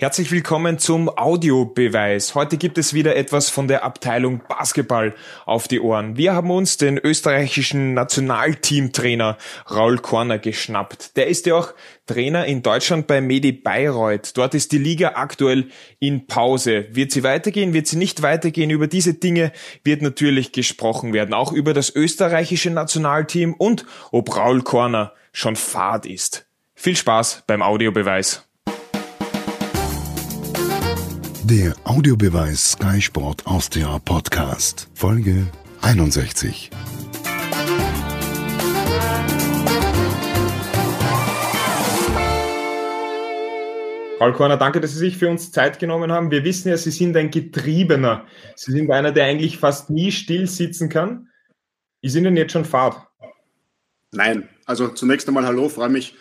Herzlich willkommen zum Audiobeweis. Heute gibt es wieder etwas von der Abteilung Basketball auf die Ohren. Wir haben uns den österreichischen Nationalteamtrainer Raul Korner geschnappt. Der ist ja auch Trainer in Deutschland bei Medi Bayreuth. Dort ist die Liga aktuell in Pause. Wird sie weitergehen? Wird sie nicht weitergehen? Über diese Dinge wird natürlich gesprochen werden. Auch über das österreichische Nationalteam und ob Raul Korner schon Fahrt ist. Viel Spaß beim Audiobeweis. Der Audiobeweis Sky Sport Austria Podcast, Folge 61. Paul Korner, danke, dass Sie sich für uns Zeit genommen haben. Wir wissen ja, Sie sind ein Getriebener. Sie sind einer, der eigentlich fast nie still sitzen kann. Ist Ihnen jetzt schon Fahrt? Nein, also zunächst einmal Hallo, freue mich.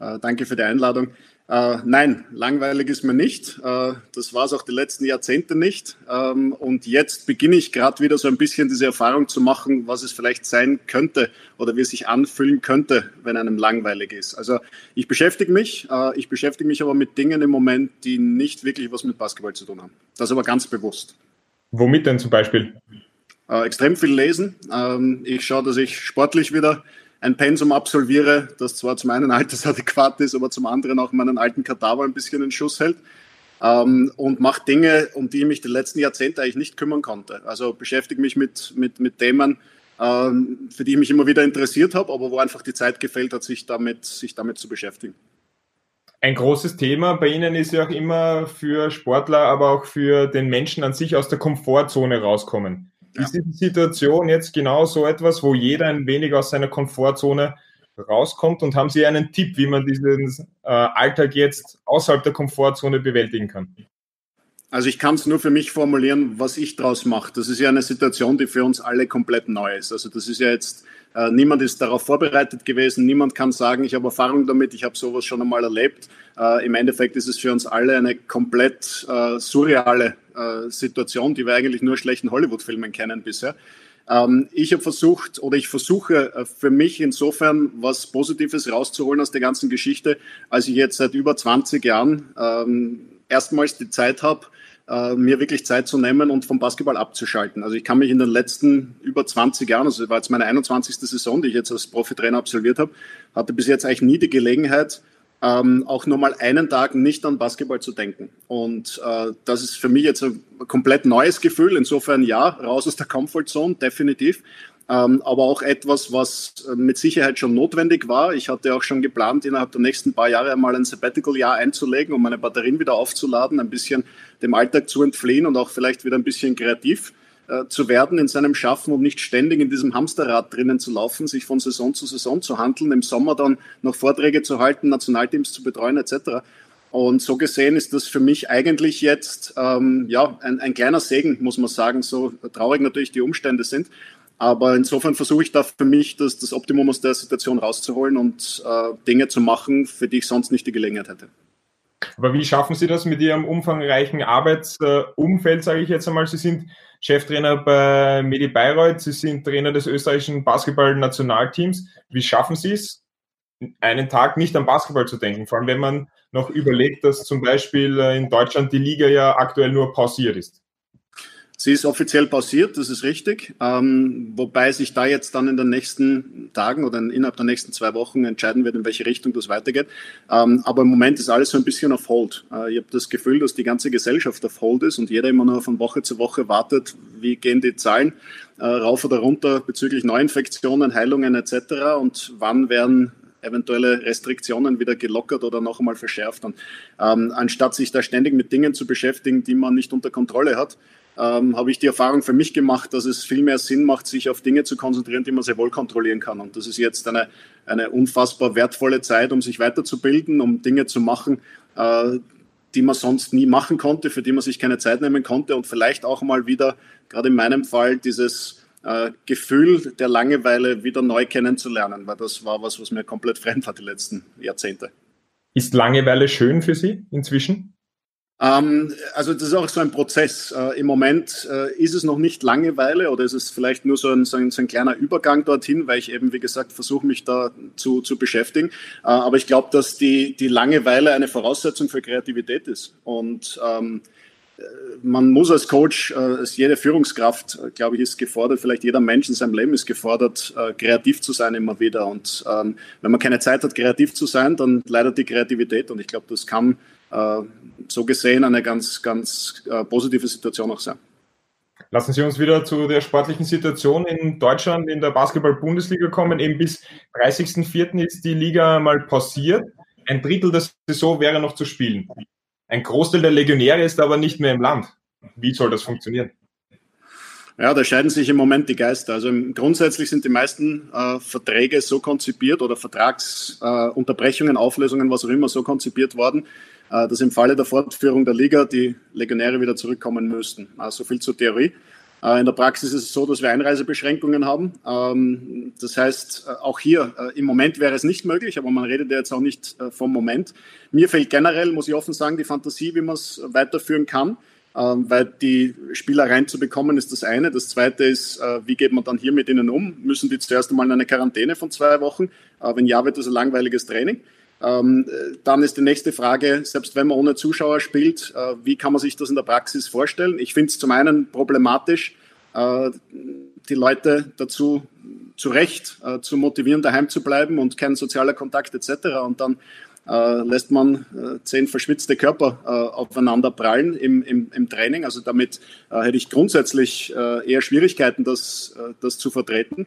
Äh, danke für die Einladung. Äh, nein, langweilig ist mir nicht. Äh, das war es auch die letzten Jahrzehnte nicht. Ähm, und jetzt beginne ich gerade wieder so ein bisschen diese Erfahrung zu machen, was es vielleicht sein könnte oder wie es sich anfühlen könnte, wenn einem langweilig ist. Also ich beschäftige mich, äh, ich beschäftige mich aber mit Dingen im Moment, die nicht wirklich was mit Basketball zu tun haben. Das aber ganz bewusst. Womit denn zum Beispiel? Äh, extrem viel lesen. Ähm, ich schaue, dass ich sportlich wieder ein Pensum absolviere, das zwar zum einen altersadäquat ist, aber zum anderen auch meinen alten Kadaver ein bisschen in Schuss hält. Ähm, und mache Dinge, um die ich mich die letzten Jahrzehnte eigentlich nicht kümmern konnte. Also beschäftige mich mit, mit, mit Themen, ähm, für die ich mich immer wieder interessiert habe, aber wo einfach die Zeit gefehlt hat, sich damit, sich damit zu beschäftigen. Ein großes Thema bei Ihnen ist ja auch immer für Sportler, aber auch für den Menschen an sich aus der Komfortzone rauskommen. Ja. Ist die Situation jetzt genau so etwas, wo jeder ein wenig aus seiner Komfortzone rauskommt? Und haben Sie einen Tipp, wie man diesen äh, Alltag jetzt außerhalb der Komfortzone bewältigen kann? Also ich kann es nur für mich formulieren, was ich daraus mache. Das ist ja eine Situation, die für uns alle komplett neu ist. Also das ist ja jetzt, äh, niemand ist darauf vorbereitet gewesen, niemand kann sagen, ich habe Erfahrung damit, ich habe sowas schon einmal erlebt. Äh, Im Endeffekt ist es für uns alle eine komplett äh, surreale äh, Situation, die wir eigentlich nur schlechten Hollywood-Filmen kennen bisher. Ähm, ich habe versucht oder ich versuche äh, für mich insofern was Positives rauszuholen aus der ganzen Geschichte, als ich jetzt seit über 20 Jahren ähm, erstmals die Zeit habe, äh, mir wirklich Zeit zu nehmen und vom Basketball abzuschalten. Also ich kann mich in den letzten über 20 Jahren, also das war jetzt meine 21. Saison, die ich jetzt als Profitrainer absolviert habe, hatte bis jetzt eigentlich nie die Gelegenheit, ähm, auch nur mal einen Tag nicht an Basketball zu denken. Und äh, das ist für mich jetzt ein komplett neues Gefühl. Insofern ja, raus aus der Comfortzone, definitiv. Ähm, aber auch etwas, was äh, mit Sicherheit schon notwendig war. Ich hatte auch schon geplant, innerhalb der nächsten paar Jahre einmal ein Sabbatical-Jahr einzulegen, um meine Batterien wieder aufzuladen, ein bisschen dem Alltag zu entfliehen und auch vielleicht wieder ein bisschen kreativ äh, zu werden in seinem Schaffen, um nicht ständig in diesem Hamsterrad drinnen zu laufen, sich von Saison zu Saison zu handeln, im Sommer dann noch Vorträge zu halten, Nationalteams zu betreuen etc. Und so gesehen ist das für mich eigentlich jetzt ähm, ja ein, ein kleiner Segen, muss man sagen, so traurig natürlich die Umstände sind. Aber insofern versuche ich da für mich das, das Optimum aus der Situation rauszuholen und äh, Dinge zu machen, für die ich sonst nicht die Gelegenheit hätte. Aber wie schaffen Sie das mit Ihrem umfangreichen Arbeitsumfeld, sage ich jetzt einmal? Sie sind Cheftrainer bei Medi Bayreuth, Sie sind Trainer des österreichischen Basketball-Nationalteams. Wie schaffen Sie es, einen Tag nicht an Basketball zu denken? Vor allem, wenn man noch überlegt, dass zum Beispiel in Deutschland die Liga ja aktuell nur pausiert ist. Sie ist offiziell pausiert, das ist richtig, ähm, wobei sich da jetzt dann in den nächsten Tagen oder innerhalb der nächsten zwei Wochen entscheiden wird, in welche Richtung das weitergeht. Ähm, aber im Moment ist alles so ein bisschen auf Hold. Äh, ich habe das Gefühl, dass die ganze Gesellschaft auf Hold ist und jeder immer nur von Woche zu Woche wartet, wie gehen die Zahlen äh, rauf oder runter bezüglich Neuinfektionen, Heilungen etc. und wann werden eventuelle Restriktionen wieder gelockert oder noch einmal verschärft. Und ähm, anstatt sich da ständig mit Dingen zu beschäftigen, die man nicht unter Kontrolle hat, ähm, habe ich die Erfahrung für mich gemacht, dass es viel mehr Sinn macht, sich auf Dinge zu konzentrieren, die man sehr wohl kontrollieren kann. Und das ist jetzt eine, eine unfassbar wertvolle Zeit, um sich weiterzubilden, um Dinge zu machen, äh, die man sonst nie machen konnte, für die man sich keine Zeit nehmen konnte und vielleicht auch mal wieder, gerade in meinem Fall, dieses äh, Gefühl der Langeweile wieder neu kennenzulernen, weil das war was, was mir komplett fremd war die letzten Jahrzehnte. Ist Langeweile schön für Sie inzwischen? Ähm, also das ist auch so ein Prozess. Äh, Im Moment äh, ist es noch nicht Langeweile oder ist es vielleicht nur so ein, so ein, so ein kleiner Übergang dorthin, weil ich eben, wie gesagt, versuche mich da zu, zu beschäftigen. Äh, aber ich glaube, dass die, die Langeweile eine Voraussetzung für Kreativität ist. Und ähm, äh, man muss als Coach, äh, jede Führungskraft, äh, glaube ich, ist gefordert, vielleicht jeder Mensch in seinem Leben ist gefordert, kreativ zu sein immer wieder. Und ähm, wenn man keine Zeit hat, kreativ zu sein, dann leidet die Kreativität. Und ich glaube, das kann so gesehen eine ganz, ganz äh, positive Situation auch sein. Lassen Sie uns wieder zu der sportlichen Situation in Deutschland in der Basketball-Bundesliga kommen. Eben bis 30.04. ist die Liga mal pausiert. Ein Drittel der Saison wäre noch zu spielen. Ein Großteil der Legionäre ist aber nicht mehr im Land. Wie soll das funktionieren? Ja, da scheiden sich im Moment die Geister. Also grundsätzlich sind die meisten äh, Verträge so konzipiert oder Vertragsunterbrechungen, äh, Auflösungen, was auch immer, so konzipiert worden, äh, dass im Falle der Fortführung der Liga die Legionäre wieder zurückkommen müssten. Also viel zur Theorie. Äh, in der Praxis ist es so, dass wir Einreisebeschränkungen haben. Ähm, das heißt, äh, auch hier im Moment wäre es nicht möglich, aber man redet ja jetzt auch nicht vom Moment. Mir fehlt generell, muss ich offen sagen, die Fantasie, wie man es weiterführen kann, ähm, weil die Spieler reinzubekommen ist das eine. Das zweite ist, wie geht man dann hier mit ihnen um? Müssen die zuerst einmal in eine Quarantäne von zwei Wochen? Wenn ja, wird das ein langweiliges Training. Ähm, dann ist die nächste Frage, selbst wenn man ohne Zuschauer spielt, äh, wie kann man sich das in der Praxis vorstellen? Ich finde es zum einen problematisch, äh, die Leute dazu zu Recht äh, zu motivieren, daheim zu bleiben und kein sozialer Kontakt etc. Und dann äh, lässt man äh, zehn verschwitzte Körper äh, aufeinander prallen im, im, im, Training. Also damit hätte ich grundsätzlich eher Schwierigkeiten, das, das zu vertreten.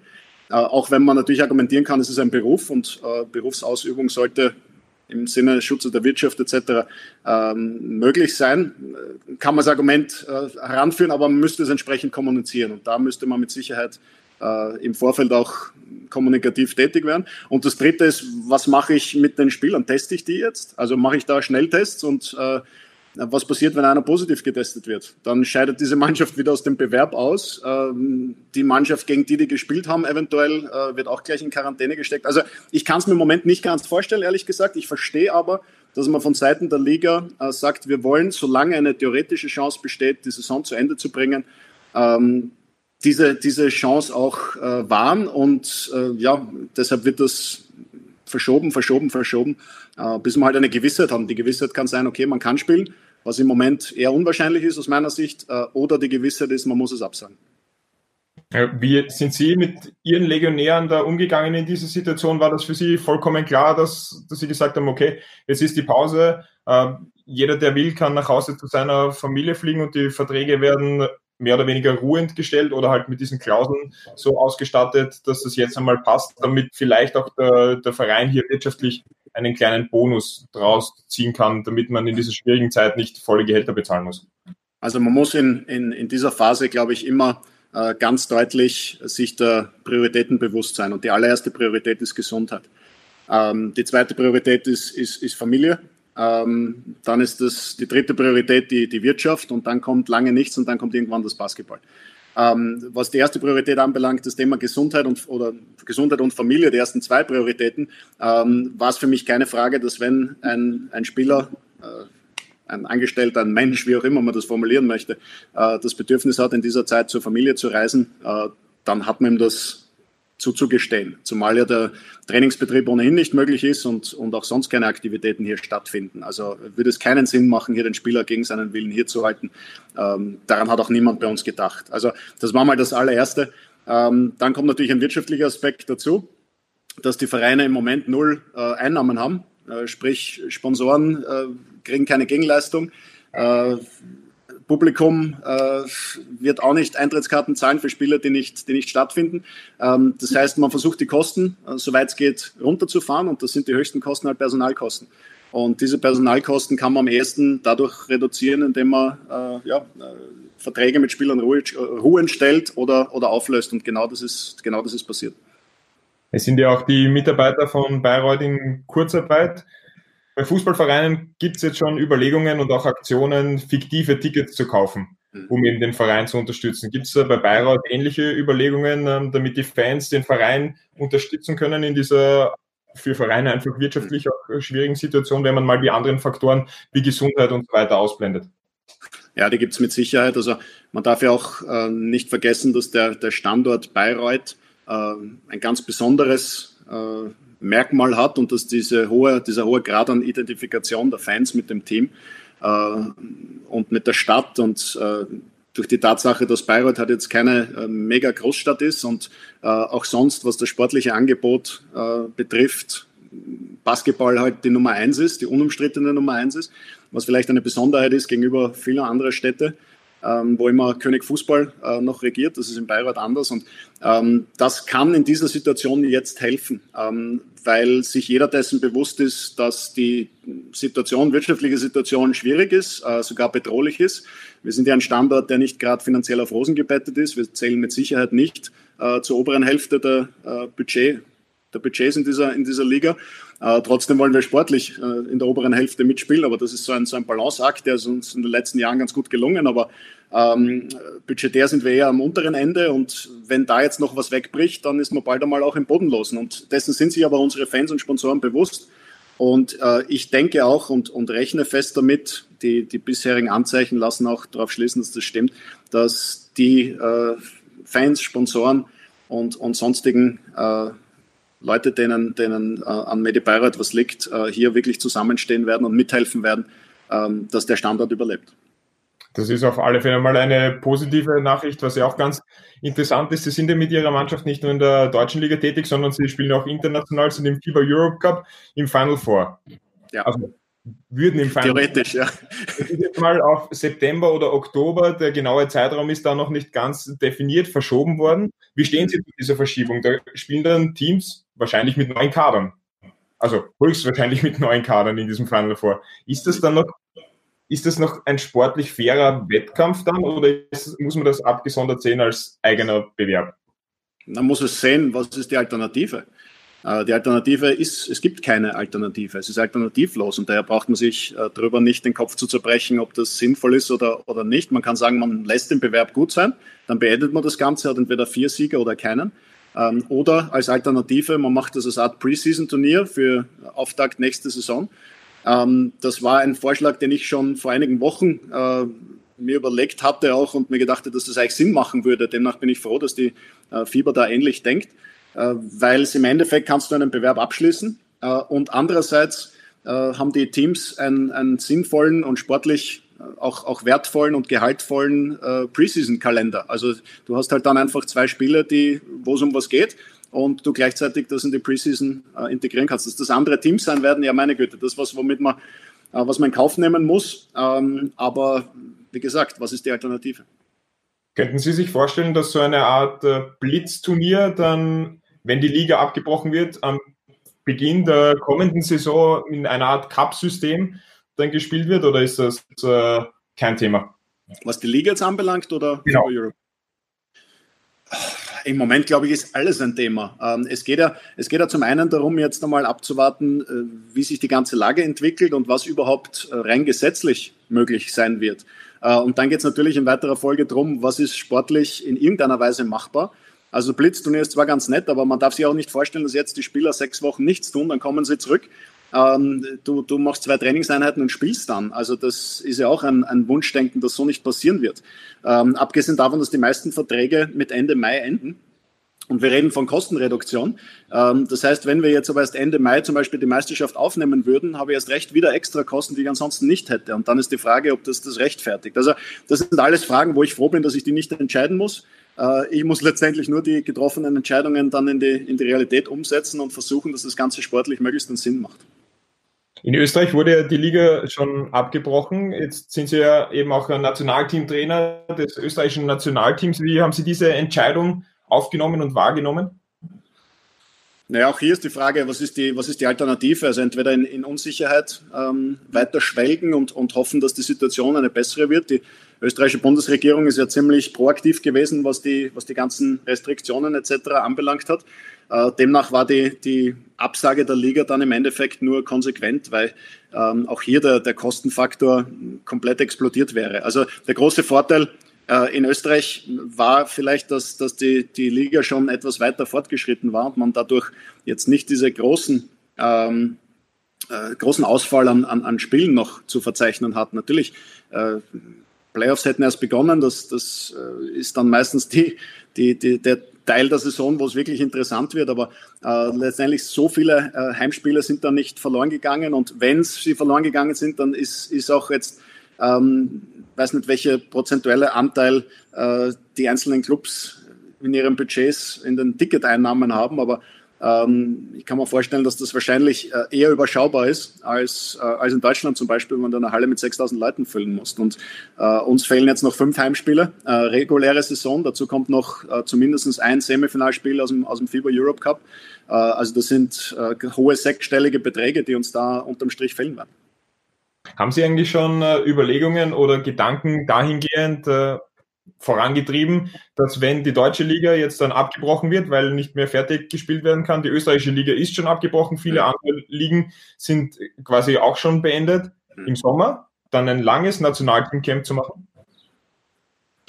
Äh, auch wenn man natürlich argumentieren kann, es ist ein Beruf und äh, Berufsausübung sollte im Sinne des Schutzes der Wirtschaft etc. Ähm, möglich sein, äh, kann man das Argument äh, heranführen, aber man müsste es entsprechend kommunizieren. Und da müsste man mit Sicherheit äh, im Vorfeld auch kommunikativ tätig werden. Und das Dritte ist, was mache ich mit den Spielern? Teste ich die jetzt? Also mache ich da Schnelltests und äh, was passiert, wenn einer positiv getestet wird? Dann scheidet diese Mannschaft wieder aus dem Bewerb aus. Ähm, die Mannschaft, gegen die die gespielt haben, eventuell äh, wird auch gleich in Quarantäne gesteckt. Also ich kann es mir im Moment nicht ganz vorstellen, ehrlich gesagt. Ich verstehe aber, dass man von Seiten der Liga äh, sagt, wir wollen, solange eine theoretische Chance besteht, die Saison zu Ende zu bringen, ähm, diese, diese Chance auch äh, wahren. Und ja, deshalb wird das verschoben, verschoben, verschoben, äh, bis wir halt eine Gewissheit haben. Die Gewissheit kann sein, okay, man kann spielen, was im Moment eher unwahrscheinlich ist aus meiner Sicht, äh, oder die Gewissheit ist, man muss es absagen. Wie sind Sie mit Ihren Legionären da umgegangen in dieser Situation? War das für Sie vollkommen klar, dass, dass Sie gesagt haben, okay, jetzt ist die Pause, äh, jeder, der will, kann nach Hause zu seiner Familie fliegen und die Verträge werden mehr oder weniger ruhend gestellt oder halt mit diesen Klauseln so ausgestattet, dass das jetzt einmal passt, damit vielleicht auch der, der Verein hier wirtschaftlich einen kleinen Bonus draus ziehen kann, damit man in dieser schwierigen Zeit nicht volle Gehälter bezahlen muss. Also man muss in, in, in dieser Phase, glaube ich, immer äh, ganz deutlich sich der Prioritäten bewusst sein. Und die allererste Priorität ist Gesundheit. Ähm, die zweite Priorität ist, ist, ist Familie. Ähm, dann ist das die dritte Priorität die, die Wirtschaft und dann kommt lange nichts und dann kommt irgendwann das Basketball. Ähm, was die erste Priorität anbelangt, das Thema Gesundheit und, oder Gesundheit und Familie, die ersten zwei Prioritäten, ähm, war es für mich keine Frage, dass wenn ein, ein Spieler, äh, ein Angestellter, ein Mensch, wie auch immer man das formulieren möchte, äh, das Bedürfnis hat, in dieser Zeit zur Familie zu reisen, äh, dann hat man ihm das zuzugestehen. Zumal ja der Trainingsbetrieb ohnehin nicht möglich ist und, und auch sonst keine Aktivitäten hier stattfinden. Also würde es keinen Sinn machen, hier den Spieler gegen seinen Willen hier zu halten. Ähm, daran hat auch niemand bei uns gedacht. Also das war mal das allererste. Ähm, dann kommt natürlich ein wirtschaftlicher Aspekt dazu, dass die Vereine im Moment null äh, Einnahmen haben. Äh, sprich, Sponsoren äh, kriegen keine Gegenleistung. Äh, Publikum äh, wird auch nicht Eintrittskarten zahlen für Spiele, die nicht, die nicht stattfinden. Ähm, das heißt, man versucht die Kosten, äh, soweit es geht, runterzufahren und das sind die höchsten Kosten halt Personalkosten. Und diese Personalkosten kann man am ehesten dadurch reduzieren, indem man äh, ja, äh, Verträge mit Spielern Ruhe, Ruhen stellt oder, oder auflöst. Und genau das, ist, genau das ist passiert. Es sind ja auch die Mitarbeiter von Bayreuth in Kurzarbeit. Bei Fußballvereinen gibt es jetzt schon Überlegungen und auch Aktionen, fiktive Tickets zu kaufen, mhm. um eben den Verein zu unterstützen. Gibt es bei Bayreuth ähnliche Überlegungen, ähm, damit die Fans den Verein unterstützen können in dieser für Vereine einfach wirtschaftlich auch eine schwierige Situation, wenn man mal die anderen Faktoren wie Gesundheit und so weiter ausblendet. Ja, die gibt es mit Sicherheit. Also man darf ja auch äh, nicht vergessen, dass der, der Standort Bayreuth äh, ein ganz besonderes äh, Merkmal hat und dass diese hohe, dieser hohe Grad an Identifikation der Fans mit dem Team äh, und mit der Stadt und äh, durch die Tatsache, dass Bayreuth halt jetzt keine äh, mega Großstadt ist und äh, auch sonst, was das sportliche Angebot äh, betrifft, Basketball halt die Nummer eins ist, die unumstrittene Nummer eins ist, was vielleicht eine Besonderheit ist gegenüber vielen anderen Städten ähm, wo immer König Fußball äh, noch regiert. Das ist in Bayreuth anders. Und ähm, das kann in dieser Situation jetzt helfen, ähm, weil sich jeder dessen bewusst ist, dass die Situation, wirtschaftliche Situation schwierig ist, äh, sogar bedrohlich ist. Wir sind ja ein Standort, der nicht gerade finanziell auf Rosen gebettet ist. Wir zählen mit Sicherheit nicht äh, zur oberen Hälfte der äh, Budget der Budgets in dieser, in dieser Liga. Äh, trotzdem wollen wir sportlich äh, in der oberen Hälfte mitspielen, aber das ist so ein, so ein Balanceakt, der ist uns in den letzten Jahren ganz gut gelungen, aber ähm, budgetär sind wir eher am unteren Ende und wenn da jetzt noch was wegbricht, dann ist man bald einmal auch im Bodenlosen und dessen sind sich aber unsere Fans und Sponsoren bewusst. Und äh, ich denke auch und, und rechne fest damit, die, die bisherigen Anzeichen lassen auch darauf schließen, dass das stimmt, dass die äh, Fans, Sponsoren und, und sonstigen äh, Leute, denen, denen äh, an Medi Bayreuth was liegt, äh, hier wirklich zusammenstehen werden und mithelfen werden, ähm, dass der Standort überlebt. Das ist auf alle Fälle mal eine positive Nachricht, was ja auch ganz interessant ist. Sie sind ja mit ihrer Mannschaft nicht nur in der deutschen Liga tätig, sondern sie spielen auch international, sind im FIBA Europe Cup im Final Four. Ja. Also würden im Final Theoretisch, ja. Jetzt mal auf September oder Oktober, der genaue Zeitraum ist da noch nicht ganz definiert, verschoben worden. Wie stehen Sie zu dieser Verschiebung? Da spielen dann Teams wahrscheinlich mit neuen Kadern. Also höchstwahrscheinlich mit neuen Kadern in diesem Final vor. Ist das dann noch, ist das noch ein sportlich fairer Wettkampf dann oder ist, muss man das abgesondert sehen als eigener Bewerb? Man muss es sehen, was ist die Alternative? Äh, die Alternative ist, es gibt keine Alternative. Es ist alternativlos und daher braucht man sich äh, darüber nicht den Kopf zu zerbrechen, ob das sinnvoll ist oder, oder nicht. Man kann sagen, man lässt den Bewerb gut sein, dann beendet man das Ganze, hat entweder vier Sieger oder keinen. Ähm, oder als Alternative, man macht das als Art Preseason-Turnier für Auftakt nächste Saison. Ähm, das war ein Vorschlag, den ich schon vor einigen Wochen äh, mir überlegt hatte auch und mir gedacht dass das eigentlich Sinn machen würde. Demnach bin ich froh, dass die äh, Fieber da ähnlich denkt, äh, weil es im Endeffekt kannst du einen Bewerb abschließen und andererseits haben die Teams einen, einen sinnvollen und sportlich auch, auch wertvollen und gehaltvollen äh, Preseason-Kalender. Also du hast halt dann einfach zwei Spiele, die, wo es um was geht und du gleichzeitig das in die Preseason äh, integrieren kannst. Dass das andere Teams sein werden, ja meine Güte, das ist was, womit man, äh, was man in Kauf nehmen muss. Ähm, aber wie gesagt, was ist die Alternative? Könnten Sie sich vorstellen, dass so eine Art äh, Blitzturnier dann, wenn die Liga abgebrochen wird, am Beginn der kommenden Saison in einer Art Cup-System dann gespielt wird oder ist das äh, kein Thema? Was die Liga jetzt anbelangt oder genau. Im Moment, glaube ich, ist alles ein Thema. Ähm, es, geht ja, es geht ja zum einen darum, jetzt einmal abzuwarten, äh, wie sich die ganze Lage entwickelt und was überhaupt äh, rein gesetzlich möglich sein wird. Äh, und dann geht es natürlich in weiterer Folge darum, was ist sportlich in irgendeiner Weise machbar. Also Blitzturnier ist zwar ganz nett, aber man darf sich auch nicht vorstellen, dass jetzt die Spieler sechs Wochen nichts tun, dann kommen sie zurück ähm, du, du machst zwei Trainingseinheiten und spielst dann. Also das ist ja auch ein, ein Wunschdenken, das so nicht passieren wird. Ähm, abgesehen davon, dass die meisten Verträge mit Ende Mai enden. Und wir reden von Kostenreduktion. Ähm, das heißt, wenn wir jetzt aber erst Ende Mai zum Beispiel die Meisterschaft aufnehmen würden, habe ich erst recht wieder extra Kosten, die ich ansonsten nicht hätte. Und dann ist die Frage, ob das das rechtfertigt. Also das sind alles Fragen, wo ich froh bin, dass ich die nicht entscheiden muss. Äh, ich muss letztendlich nur die getroffenen Entscheidungen dann in die, in die Realität umsetzen und versuchen, dass das Ganze sportlich möglichst einen Sinn macht. In Österreich wurde ja die Liga schon abgebrochen. Jetzt sind Sie ja eben auch Nationalteamtrainer des österreichischen Nationalteams. Wie haben Sie diese Entscheidung aufgenommen und wahrgenommen? Naja, auch hier ist die Frage, was ist die, was ist die Alternative? Also entweder in, in Unsicherheit ähm, weiter schwelgen und, und hoffen, dass die Situation eine bessere wird. Die österreichische Bundesregierung ist ja ziemlich proaktiv gewesen, was die, was die ganzen Restriktionen etc. anbelangt hat. Äh, demnach war die, die Absage der Liga dann im Endeffekt nur konsequent, weil ähm, auch hier der, der Kostenfaktor komplett explodiert wäre. Also der große Vorteil äh, in Österreich war vielleicht, dass, dass die, die Liga schon etwas weiter fortgeschritten war und man dadurch jetzt nicht diese großen ähm, äh, großen Ausfall an, an, an Spielen noch zu verzeichnen hat. Natürlich, äh, Playoffs hätten erst begonnen, das, das äh, ist dann meistens die, die, die, der Teil der Saison, wo es wirklich interessant wird, aber äh, letztendlich so viele äh, Heimspiele sind dann nicht verloren gegangen. Und wenn sie verloren gegangen sind, dann ist, ist auch jetzt, ähm, weiß nicht, welche prozentuelle Anteil äh, die einzelnen Clubs in ihren Budgets in den Ticketeinnahmen haben, aber ich kann mir vorstellen, dass das wahrscheinlich äh, eher überschaubar ist als, äh, als in Deutschland zum Beispiel, wenn du eine Halle mit 6000 Leuten füllen musst. Und äh, uns fehlen jetzt noch fünf Heimspiele, reguläre Saison. Dazu kommt noch zumindest ein Semifinalspiel aus dem, aus dem FIBA Europe Cup. Also das sind hohe sechsstellige Beträge, die uns da unterm Strich fehlen werden. Haben Sie eigentlich schon Überlegungen oder Gedanken dahingehend, vorangetrieben, dass wenn die deutsche Liga jetzt dann abgebrochen wird, weil nicht mehr fertig gespielt werden kann, die österreichische Liga ist schon abgebrochen, viele andere Ligen sind quasi auch schon beendet, mhm. im Sommer dann ein langes Nationalteam-Camp zu machen?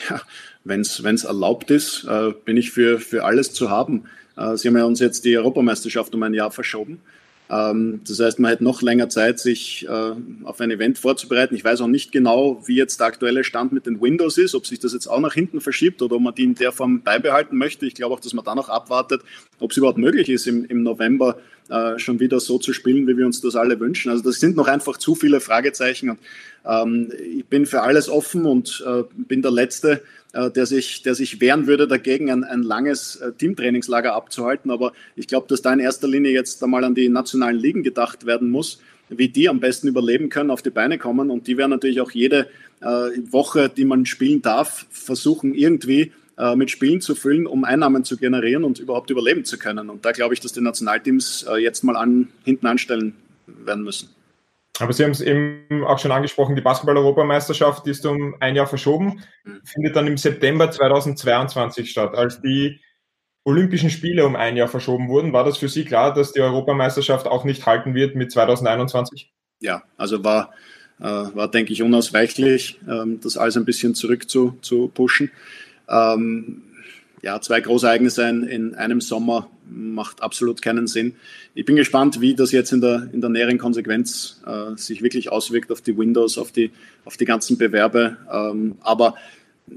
Ja, wenn es erlaubt ist, äh, bin ich für, für alles zu haben. Äh, Sie haben ja uns jetzt die Europameisterschaft um ein Jahr verschoben. Ähm, das heißt, man hat noch länger Zeit, sich äh, auf ein Event vorzubereiten. Ich weiß auch nicht genau, wie jetzt der aktuelle Stand mit den Windows ist, ob sich das jetzt auch nach hinten verschiebt oder ob man die in der Form beibehalten möchte. Ich glaube auch, dass man dann noch abwartet, ob es überhaupt möglich ist, im, im November äh, schon wieder so zu spielen, wie wir uns das alle wünschen. Also das sind noch einfach zu viele Fragezeichen und ähm, ich bin für alles offen und äh, bin der Letzte, der, sich, der sich wehren würde, dagegen ein, ein langes äh, Teamtrainingslager abzuhalten. Aber ich glaube, dass da in erster Linie jetzt einmal an die nationalen Ligen gedacht werden muss, wie die am besten überleben können, auf die Beine kommen. Und die werden natürlich auch jede äh, Woche, die man spielen darf, versuchen irgendwie äh, mit Spielen zu füllen, um Einnahmen zu generieren und überhaupt überleben zu können. Und da glaube ich, dass die Nationalteams äh, jetzt mal an, hinten anstellen werden müssen. Aber Sie haben es eben auch schon angesprochen, die Basketball-Europameisterschaft ist um ein Jahr verschoben, mhm. findet dann im September 2022 statt. Als die Olympischen Spiele um ein Jahr verschoben wurden, war das für Sie klar, dass die Europameisterschaft auch nicht halten wird mit 2021? Ja, also war, äh, war denke ich, unausweichlich, ähm, das alles ein bisschen zurück zu, zu pushen. Ähm, ja, zwei Großereignisse in, in einem Sommer macht absolut keinen Sinn. Ich bin gespannt, wie das jetzt in der, in der näheren Konsequenz äh, sich wirklich auswirkt auf die Windows, auf die, auf die ganzen Bewerbe. Ähm, aber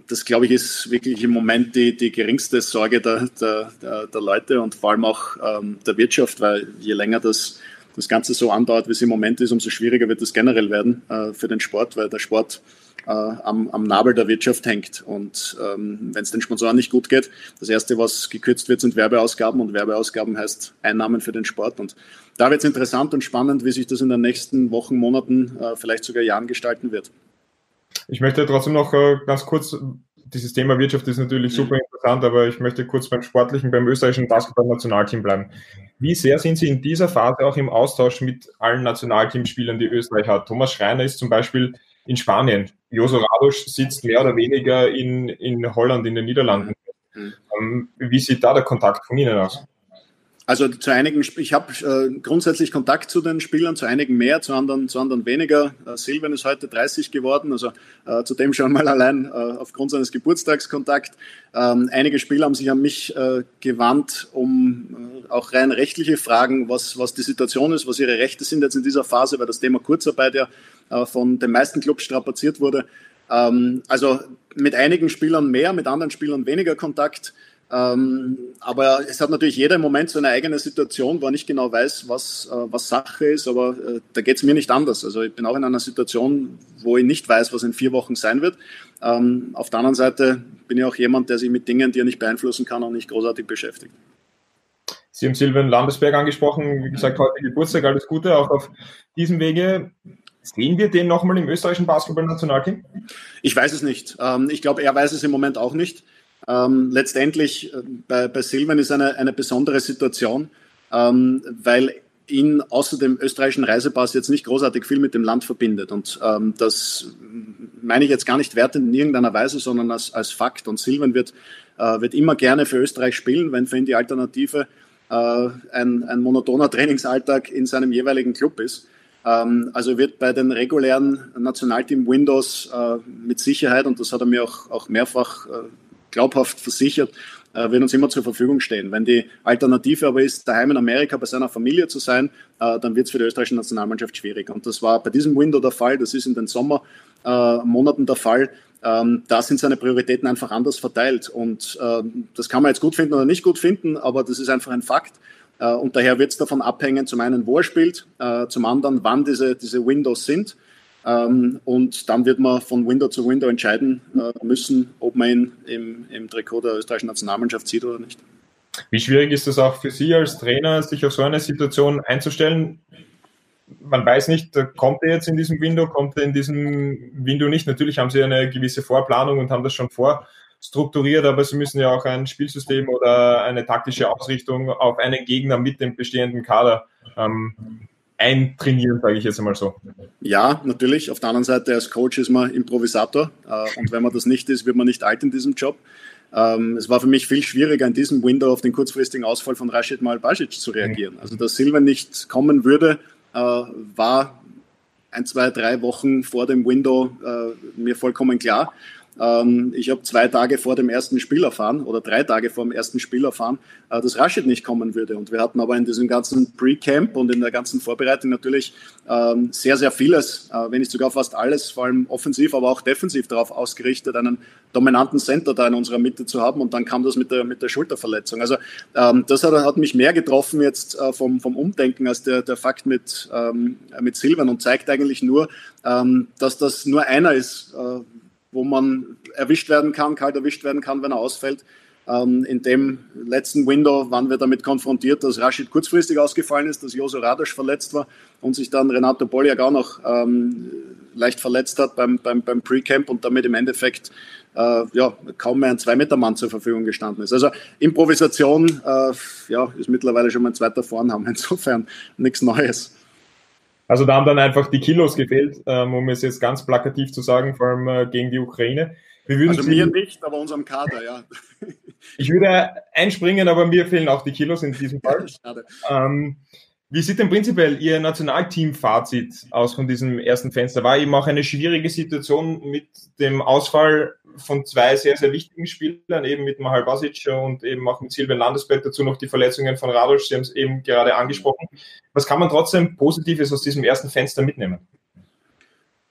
das, glaube ich, ist wirklich im Moment die, die geringste Sorge der, der, der, der Leute und vor allem auch ähm, der Wirtschaft, weil je länger das, das Ganze so andauert, wie es im Moment ist, umso schwieriger wird es generell werden äh, für den Sport, weil der Sport äh, am, am Nabel der Wirtschaft hängt. Und ähm, wenn es den Sponsoren nicht gut geht, das Erste, was gekürzt wird, sind Werbeausgaben und Werbeausgaben heißt Einnahmen für den Sport. Und da wird es interessant und spannend, wie sich das in den nächsten Wochen, Monaten, äh, vielleicht sogar Jahren gestalten wird. Ich möchte trotzdem noch äh, ganz kurz, dieses Thema Wirtschaft ist natürlich mhm. super interessant, aber ich möchte kurz beim Sportlichen, beim österreichischen Basketball-Nationalteam bleiben. Wie sehr sind Sie in dieser Phase auch im Austausch mit allen Nationalteamspielern, die Österreich hat? Thomas Schreiner ist zum Beispiel in Spanien. Joso Radosch sitzt mehr oder weniger in, in Holland, in den Niederlanden. Mhm. Ähm, wie sieht da der Kontakt von Ihnen aus? Also zu einigen, ich habe äh, grundsätzlich Kontakt zu den Spielern, zu einigen mehr, zu anderen, zu anderen weniger. Äh, Silvan ist heute 30 geworden, also äh, zu dem schon mal allein äh, aufgrund seines Geburtstags Kontakt. Ähm, einige Spieler haben sich an mich äh, gewandt, um äh, auch rein rechtliche Fragen, was, was die Situation ist, was ihre Rechte sind jetzt in dieser Phase, weil das Thema Kurzarbeit ja äh, von den meisten Clubs strapaziert wurde. Ähm, also mit einigen Spielern mehr, mit anderen Spielern weniger Kontakt. Ähm, aber es hat natürlich jeder im Moment so eine eigene Situation, wo er nicht genau weiß, was, äh, was Sache ist, aber äh, da geht es mir nicht anders. Also ich bin auch in einer Situation, wo ich nicht weiß, was in vier Wochen sein wird. Ähm, auf der anderen Seite bin ich auch jemand, der sich mit Dingen, die er nicht beeinflussen kann, auch nicht großartig beschäftigt. Sie haben Silvan Landesberg angesprochen, wie gesagt, heute Geburtstag, alles Gute, auch auf diesem Wege. Sehen wir den nochmal im österreichischen Basketball-Nationalteam? Ich weiß es nicht. Ähm, ich glaube, er weiß es im Moment auch nicht. Ähm, letztendlich äh, bei, bei Silvan ist eine, eine besondere Situation, ähm, weil ihn außer dem österreichischen Reisepass jetzt nicht großartig viel mit dem Land verbindet. Und ähm, das meine ich jetzt gar nicht wertend in irgendeiner Weise, sondern als, als Fakt. Und Silvan wird, äh, wird immer gerne für Österreich spielen, wenn für ihn die Alternative äh, ein, ein monotoner Trainingsalltag in seinem jeweiligen Club ist. Ähm, also wird bei den regulären Nationalteam Windows äh, mit Sicherheit, und das hat er mir auch, auch mehrfach äh, glaubhaft versichert, äh, wird uns immer zur Verfügung stehen. Wenn die Alternative aber ist, daheim in Amerika bei seiner Familie zu sein, äh, dann wird es für die österreichische Nationalmannschaft schwierig. Und das war bei diesem Window der Fall, das ist in den Sommermonaten der Fall. Ähm, da sind seine Prioritäten einfach anders verteilt. Und äh, das kann man jetzt gut finden oder nicht gut finden, aber das ist einfach ein Fakt. Äh, und daher wird es davon abhängen, zum einen, wo er spielt, äh, zum anderen, wann diese, diese Windows sind. Ähm, und dann wird man von Window zu Window entscheiden äh, müssen, ob man ihn im, im Trikot der österreichischen Nationalmannschaft sieht oder nicht. Wie schwierig ist es auch für Sie als Trainer, sich auf so eine Situation einzustellen? Man weiß nicht, kommt er jetzt in diesem Window, kommt er in diesem Window nicht. Natürlich haben Sie eine gewisse Vorplanung und haben das schon vorstrukturiert, aber Sie müssen ja auch ein Spielsystem oder eine taktische Ausrichtung auf einen Gegner mit dem bestehenden Kader ähm, eintrainieren, sage ich jetzt einmal so. Ja, natürlich. Auf der anderen Seite, als Coach ist man Improvisator. Äh, und wenn man das nicht ist, wird man nicht alt in diesem Job. Ähm, es war für mich viel schwieriger, in diesem Window auf den kurzfristigen Ausfall von Rashid Malbasic zu reagieren. Also, dass Silva nicht kommen würde, äh, war ein, zwei, drei Wochen vor dem Window äh, mir vollkommen klar. Ähm, ich habe zwei Tage vor dem ersten Spiel erfahren oder drei Tage vor dem ersten Spiel erfahren, äh, dass Rashid nicht kommen würde. Und wir hatten aber in diesem ganzen Pre-Camp und in der ganzen Vorbereitung natürlich ähm, sehr, sehr vieles, äh, wenn nicht sogar fast alles, vor allem offensiv, aber auch defensiv darauf ausgerichtet, einen dominanten Center da in unserer Mitte zu haben. Und dann kam das mit der, mit der Schulterverletzung. Also ähm, das hat, hat mich mehr getroffen jetzt äh, vom, vom Umdenken als der, der Fakt mit, mit Silvan und zeigt eigentlich nur, dass das nur einer ist, wo man erwischt werden kann, kalt erwischt werden kann, wenn er ausfällt. Ähm, in dem letzten Window waren wir damit konfrontiert, dass Rashid kurzfristig ausgefallen ist, dass Joso Radosch verletzt war und sich dann Renato Boljak auch noch ähm, leicht verletzt hat beim, beim, beim Pre-Camp und damit im Endeffekt äh, ja, kaum mehr ein Zwei-Meter-Mann zur Verfügung gestanden ist. Also Improvisation äh, ja, ist mittlerweile schon mein zweiter Vorname, insofern nichts Neues. Also da haben dann einfach die Kilos gefehlt, ähm, um es jetzt ganz plakativ zu sagen, vor allem äh, gegen die Ukraine. also Sie, mir nicht, aber unserem Kader, ja. ich würde einspringen, aber mir fehlen auch die Kilos in diesem Fall. Ähm, wie sieht denn prinzipiell Ihr Nationalteam-Fazit aus von diesem ersten Fenster? War eben auch eine schwierige Situation mit dem Ausfall von zwei sehr, sehr wichtigen Spielern, eben mit Mahal Basic und eben auch mit Silvan Landesberg, dazu noch die Verletzungen von Radosch, Sie haben es eben gerade angesprochen. Was kann man trotzdem Positives aus diesem ersten Fenster mitnehmen?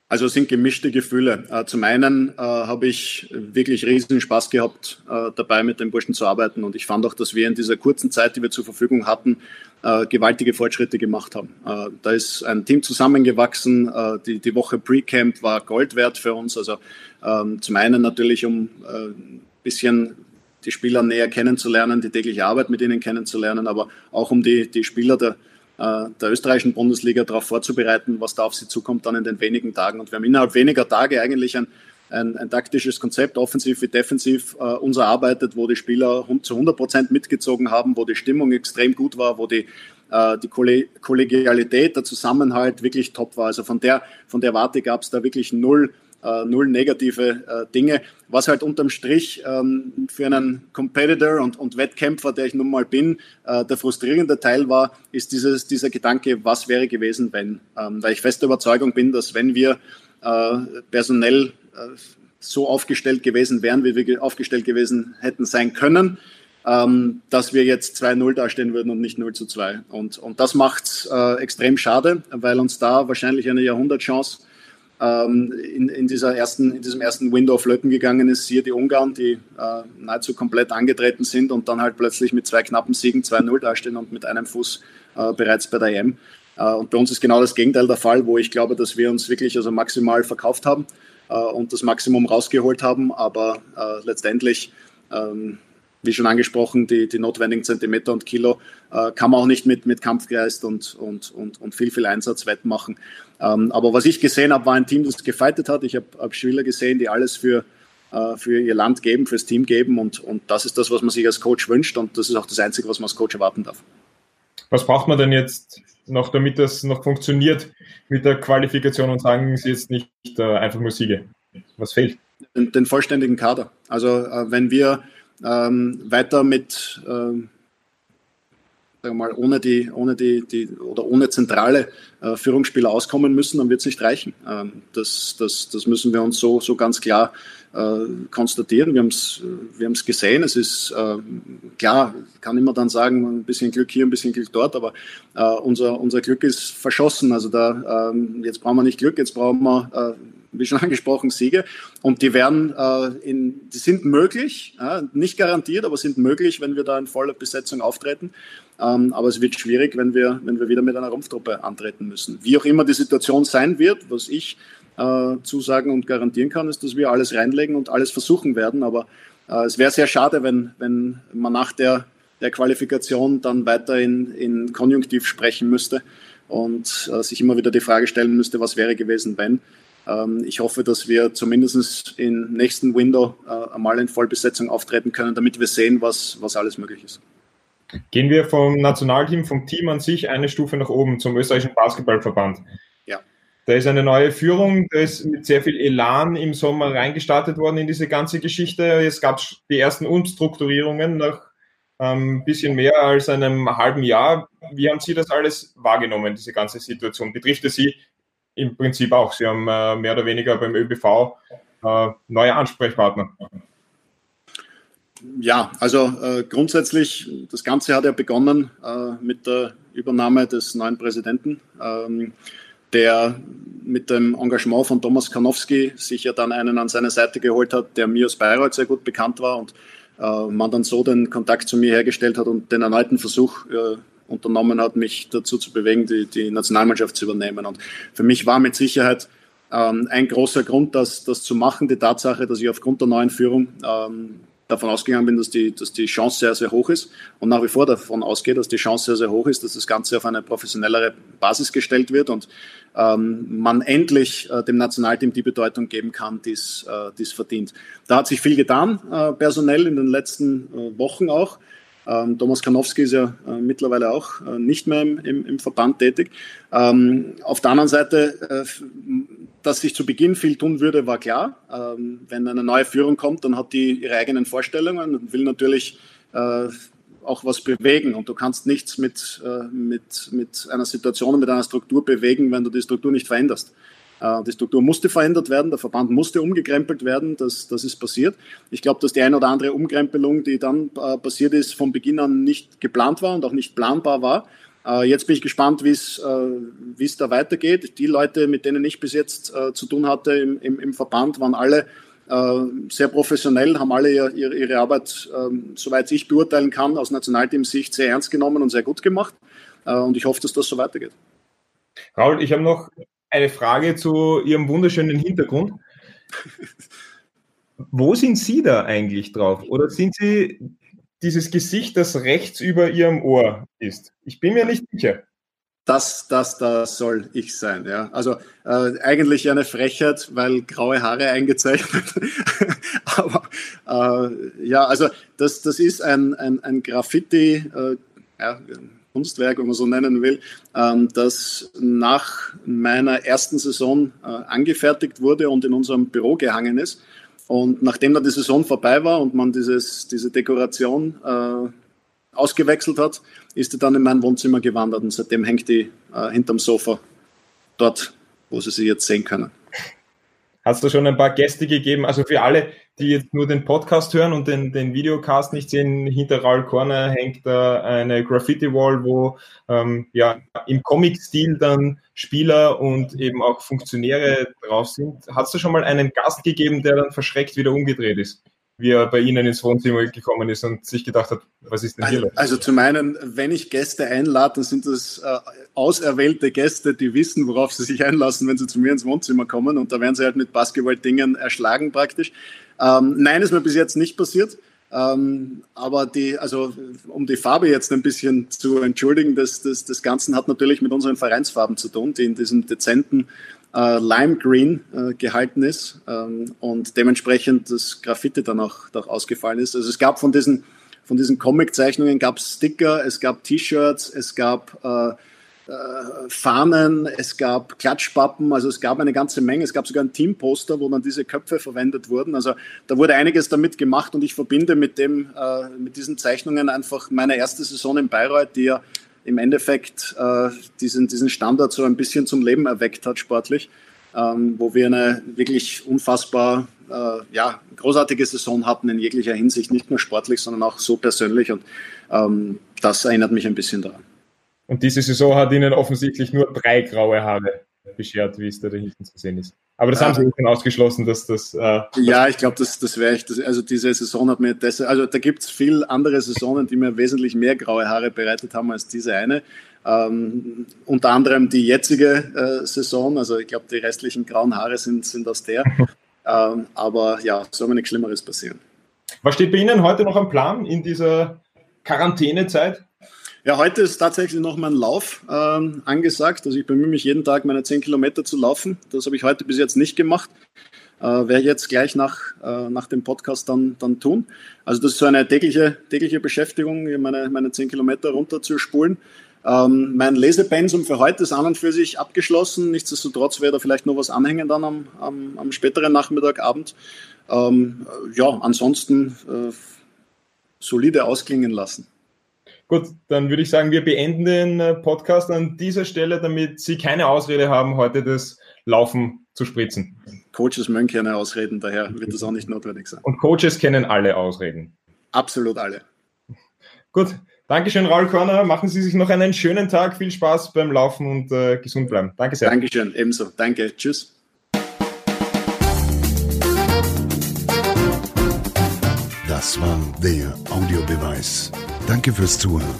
Also es sind gemischte Gefühle. Äh, zum einen äh, habe ich wirklich riesigen Spaß gehabt, äh, dabei mit den Burschen zu arbeiten. Und ich fand auch, dass wir in dieser kurzen Zeit, die wir zur Verfügung hatten, äh, gewaltige Fortschritte gemacht haben. Äh, da ist ein Team zusammengewachsen. Die, die Woche Pre-Camp war Gold wert für uns. Also ähm, zum einen natürlich, um ein bisschen die Spieler näher kennenzulernen, die tägliche Arbeit mit ihnen kennenzulernen, aber auch um die, die Spieler der der österreichischen Bundesliga darauf vorzubereiten, was da auf sie zukommt dann in den wenigen Tagen. Und wir haben innerhalb weniger Tage eigentlich ein, ein, ein taktisches Konzept, offensiv wie defensiv, äh, uns erarbeitet, wo die Spieler zu 100 Prozent mitgezogen haben, wo die Stimmung extrem gut war, wo die, äh, die Kollegialität, der Zusammenhalt wirklich top war. Also von der, von der Warte gab es da wirklich null äh, null negative äh, Dinge. Was halt unterm Strich ähm, für einen Competitor und, und Wettkämpfer, der ich nun mal bin, äh, der frustrierende Teil war, ist dieses, dieser Gedanke, was wäre gewesen, wenn. Ähm, weil ich feste Überzeugung bin, dass wenn wir äh, personell äh, so aufgestellt gewesen wären, wie wir aufgestellt gewesen hätten sein können, ähm, dass wir jetzt 2-0 dastehen würden und nicht 0 zu 2. Und, und das macht äh, extrem schade, weil uns da wahrscheinlich eine Jahrhundertchance in, in, dieser ersten, in diesem ersten Window flöten gegangen ist. Hier die Ungarn, die äh, nahezu komplett angetreten sind und dann halt plötzlich mit zwei knappen Siegen 2-0 dastehen und mit einem Fuß äh, bereits bei der EM. Äh, und bei uns ist genau das Gegenteil der Fall, wo ich glaube, dass wir uns wirklich also maximal verkauft haben äh, und das Maximum rausgeholt haben, aber äh, letztendlich ähm, wie schon angesprochen, die, die notwendigen Zentimeter und Kilo äh, kann man auch nicht mit, mit Kampfgeist und, und, und, und viel, viel Einsatz wettmachen. Ähm, aber was ich gesehen habe, war ein Team, das gefeitet hat. Ich habe hab Spieler gesehen, die alles für, äh, für ihr Land geben, fürs Team geben und, und das ist das, was man sich als Coach wünscht und das ist auch das Einzige, was man als Coach erwarten darf. Was braucht man denn jetzt noch, damit das noch funktioniert mit der Qualifikation und sagen Sie jetzt nicht äh, einfach nur Siege? Was fehlt? Den, den vollständigen Kader. Also äh, wenn wir ähm, weiter mit, ähm, sagen wir mal, ohne die, ohne die, die oder ohne zentrale äh, Führungsspieler auskommen müssen, dann wird es nicht reichen. Ähm, das, das, das müssen wir uns so, so ganz klar konstatieren. Wir haben es wir haben's gesehen. Es ist äh, klar, kann immer dann sagen, ein bisschen Glück hier, ein bisschen Glück dort, aber äh, unser, unser Glück ist verschossen. Also da ähm, jetzt brauchen wir nicht Glück, jetzt brauchen wir äh, wie schon angesprochen, Siege. Und die werden äh, in, die sind möglich, ja, nicht garantiert, aber sind möglich, wenn wir da in voller Besetzung auftreten. Ähm, aber es wird schwierig, wenn wir, wenn wir wieder mit einer Rumpftruppe antreten müssen. Wie auch immer die Situation sein wird, was ich äh, zusagen und garantieren kann, ist, dass wir alles reinlegen und alles versuchen werden. Aber äh, es wäre sehr schade, wenn, wenn man nach der, der Qualifikation dann weiter in, in Konjunktiv sprechen müsste und äh, sich immer wieder die Frage stellen müsste, was wäre gewesen, wenn. Ähm, ich hoffe, dass wir zumindest im nächsten Window äh, einmal in Vollbesetzung auftreten können, damit wir sehen, was, was alles möglich ist. Gehen wir vom Nationalteam, vom Team an sich eine Stufe nach oben zum österreichischen Basketballverband. Da ist eine neue Führung, da ist mit sehr viel Elan im Sommer reingestartet worden in diese ganze Geschichte. Es gab die ersten Umstrukturierungen nach ein ähm, bisschen mehr als einem halben Jahr. Wie haben Sie das alles wahrgenommen, diese ganze Situation? Betrifft es Sie im Prinzip auch? Sie haben äh, mehr oder weniger beim ÖBV äh, neue Ansprechpartner. Ja, also äh, grundsätzlich, das Ganze hat ja begonnen äh, mit der Übernahme des neuen Präsidenten, ähm, der mit dem Engagement von Thomas Karnowski sich ja dann einen an seine Seite geholt hat, der mir aus Bayreuth sehr gut bekannt war und äh, man dann so den Kontakt zu mir hergestellt hat und den erneuten Versuch äh, unternommen hat, mich dazu zu bewegen, die, die Nationalmannschaft zu übernehmen. Und für mich war mit Sicherheit ähm, ein großer Grund, das, das zu machen, die Tatsache, dass ich aufgrund der neuen Führung ähm, davon ausgegangen bin, dass die, dass die Chance sehr, sehr hoch ist und nach wie vor davon ausgehe, dass die Chance sehr, sehr hoch ist, dass das Ganze auf eine professionellere Basis gestellt wird und ähm, man endlich äh, dem Nationalteam die Bedeutung geben kann, die es äh, verdient. Da hat sich viel getan, äh, personell in den letzten äh, Wochen auch. Ähm, Thomas Kanowski ist ja äh, mittlerweile auch äh, nicht mehr im, im, im Verband tätig. Ähm, auf der anderen Seite, äh, dass sich zu Beginn viel tun würde, war klar. Ähm, wenn eine neue Führung kommt, dann hat die ihre eigenen Vorstellungen und will natürlich äh, auch was bewegen. Und du kannst nichts mit, äh, mit, mit einer Situation, mit einer Struktur bewegen, wenn du die Struktur nicht veränderst. Äh, die Struktur musste verändert werden, der Verband musste umgekrempelt werden, das, das ist passiert. Ich glaube, dass die eine oder andere Umkrempelung, die dann äh, passiert ist, von Beginn an nicht geplant war und auch nicht planbar war. Äh, jetzt bin ich gespannt, wie es wie es da weitergeht. Die Leute, mit denen ich bis jetzt zu tun hatte im, im, im Verband, waren alle sehr professionell, haben alle ihre, ihre Arbeit, ähm, soweit ich beurteilen kann, aus Nationalteam-Sicht sehr ernst genommen und sehr gut gemacht. Und ich hoffe, dass das so weitergeht. Raul, ich habe noch eine Frage zu Ihrem wunderschönen Hintergrund. Wo sind Sie da eigentlich drauf? Oder sind Sie dieses Gesicht, das rechts über Ihrem Ohr ist? Ich bin mir nicht sicher. Das, das, das soll ich sein, ja. Also äh, eigentlich eine Frechheit, weil graue Haare eingezeichnet. Aber äh, ja, also das, das ist ein, ein, ein Graffiti, äh, ja, Kunstwerk, wenn man so nennen will, ähm, das nach meiner ersten Saison äh, angefertigt wurde und in unserem Büro gehangen ist. Und nachdem dann die Saison vorbei war und man dieses, diese Dekoration äh, ausgewechselt hat, ist die dann in mein Wohnzimmer gewandert und seitdem hängt die äh, hinterm Sofa dort, wo Sie sie jetzt sehen können. Hast du schon ein paar Gäste gegeben? Also für alle, die jetzt nur den Podcast hören und den, den Videocast nicht sehen, hinter Raul Corner hängt da eine Graffiti-Wall, wo ähm, ja im Comic-Stil dann Spieler und eben auch Funktionäre drauf sind. Hast du schon mal einen Gast gegeben, der dann verschreckt wieder umgedreht ist? Wie er bei Ihnen ins Wohnzimmer gekommen ist und sich gedacht hat, was ist denn hier also, los? Also zum einen, wenn ich Gäste einlade, dann sind das äh, auserwählte Gäste, die wissen, worauf sie sich einlassen, wenn sie zu mir ins Wohnzimmer kommen und da werden sie halt mit Basketball-Dingen erschlagen praktisch. Ähm, nein, ist mir bis jetzt nicht passiert. Ähm, aber die, also um die Farbe jetzt ein bisschen zu entschuldigen, das, das, das Ganze hat natürlich mit unseren Vereinsfarben zu tun, die in diesem dezenten äh, Lime Green äh, gehalten ist ähm, und dementsprechend das Graffiti dann auch, auch ausgefallen ist. Also es gab von diesen, von diesen Comic-Zeichnungen gab Sticker, es gab T-Shirts, es gab äh, äh, Fahnen, es gab Klatschpappen, also es gab eine ganze Menge. Es gab sogar ein Teamposter, wo dann diese Köpfe verwendet wurden. Also da wurde einiges damit gemacht und ich verbinde mit, dem, äh, mit diesen Zeichnungen einfach meine erste Saison in Bayreuth, die ja im Endeffekt äh, diesen, diesen Standard so ein bisschen zum Leben erweckt hat sportlich, ähm, wo wir eine wirklich unfassbar äh, ja, großartige Saison hatten in jeglicher Hinsicht, nicht nur sportlich, sondern auch so persönlich und ähm, das erinnert mich ein bisschen daran. Und diese Saison hat Ihnen offensichtlich nur drei graue Haare beschert, wie es da hinten zu sehen ist. Aber das haben Sie schon ausgeschlossen, dass das. Äh, ja, ich glaube, das, das wäre ich. Das, also diese Saison hat mir das. Also da gibt es viel andere Saisonen, die mir wesentlich mehr graue Haare bereitet haben als diese eine. Ähm, unter anderem die jetzige äh, Saison. Also ich glaube, die restlichen grauen Haare sind, sind aus der. ähm, aber ja, soll mir nichts Schlimmeres passieren. Was steht bei Ihnen heute noch am Plan in dieser Quarantänezeit? Ja, heute ist tatsächlich noch mein Lauf ähm, angesagt. Also ich bemühe mich jeden Tag, meine 10 Kilometer zu laufen. Das habe ich heute bis jetzt nicht gemacht. Äh, werde ich jetzt gleich nach, äh, nach dem Podcast dann, dann tun. Also das ist so eine tägliche, tägliche Beschäftigung, meine, meine 10 Kilometer runter zu spulen. Ähm, mein Lesepensum für heute ist an und für sich abgeschlossen. Nichtsdestotrotz werde da vielleicht noch was anhängen dann am, am, am späteren Nachmittag, Abend. Ähm, ja, ansonsten äh, solide ausklingen lassen. Gut, dann würde ich sagen, wir beenden den äh, Podcast an dieser Stelle, damit Sie keine Ausrede haben, heute das Laufen zu spritzen. Coaches mögen keine Ausreden, daher wird das auch nicht notwendig sein. Und Coaches kennen alle Ausreden. Absolut alle. Gut, Dankeschön, Raul Korner. Machen Sie sich noch einen schönen Tag. Viel Spaß beim Laufen und äh, gesund bleiben. Danke sehr. Dankeschön, ebenso. Danke. Tschüss. Das war der Audiobeweis. Danke fürs Zuhören.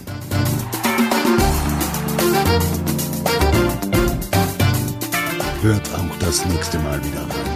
Hört auch das nächste Mal wieder rein.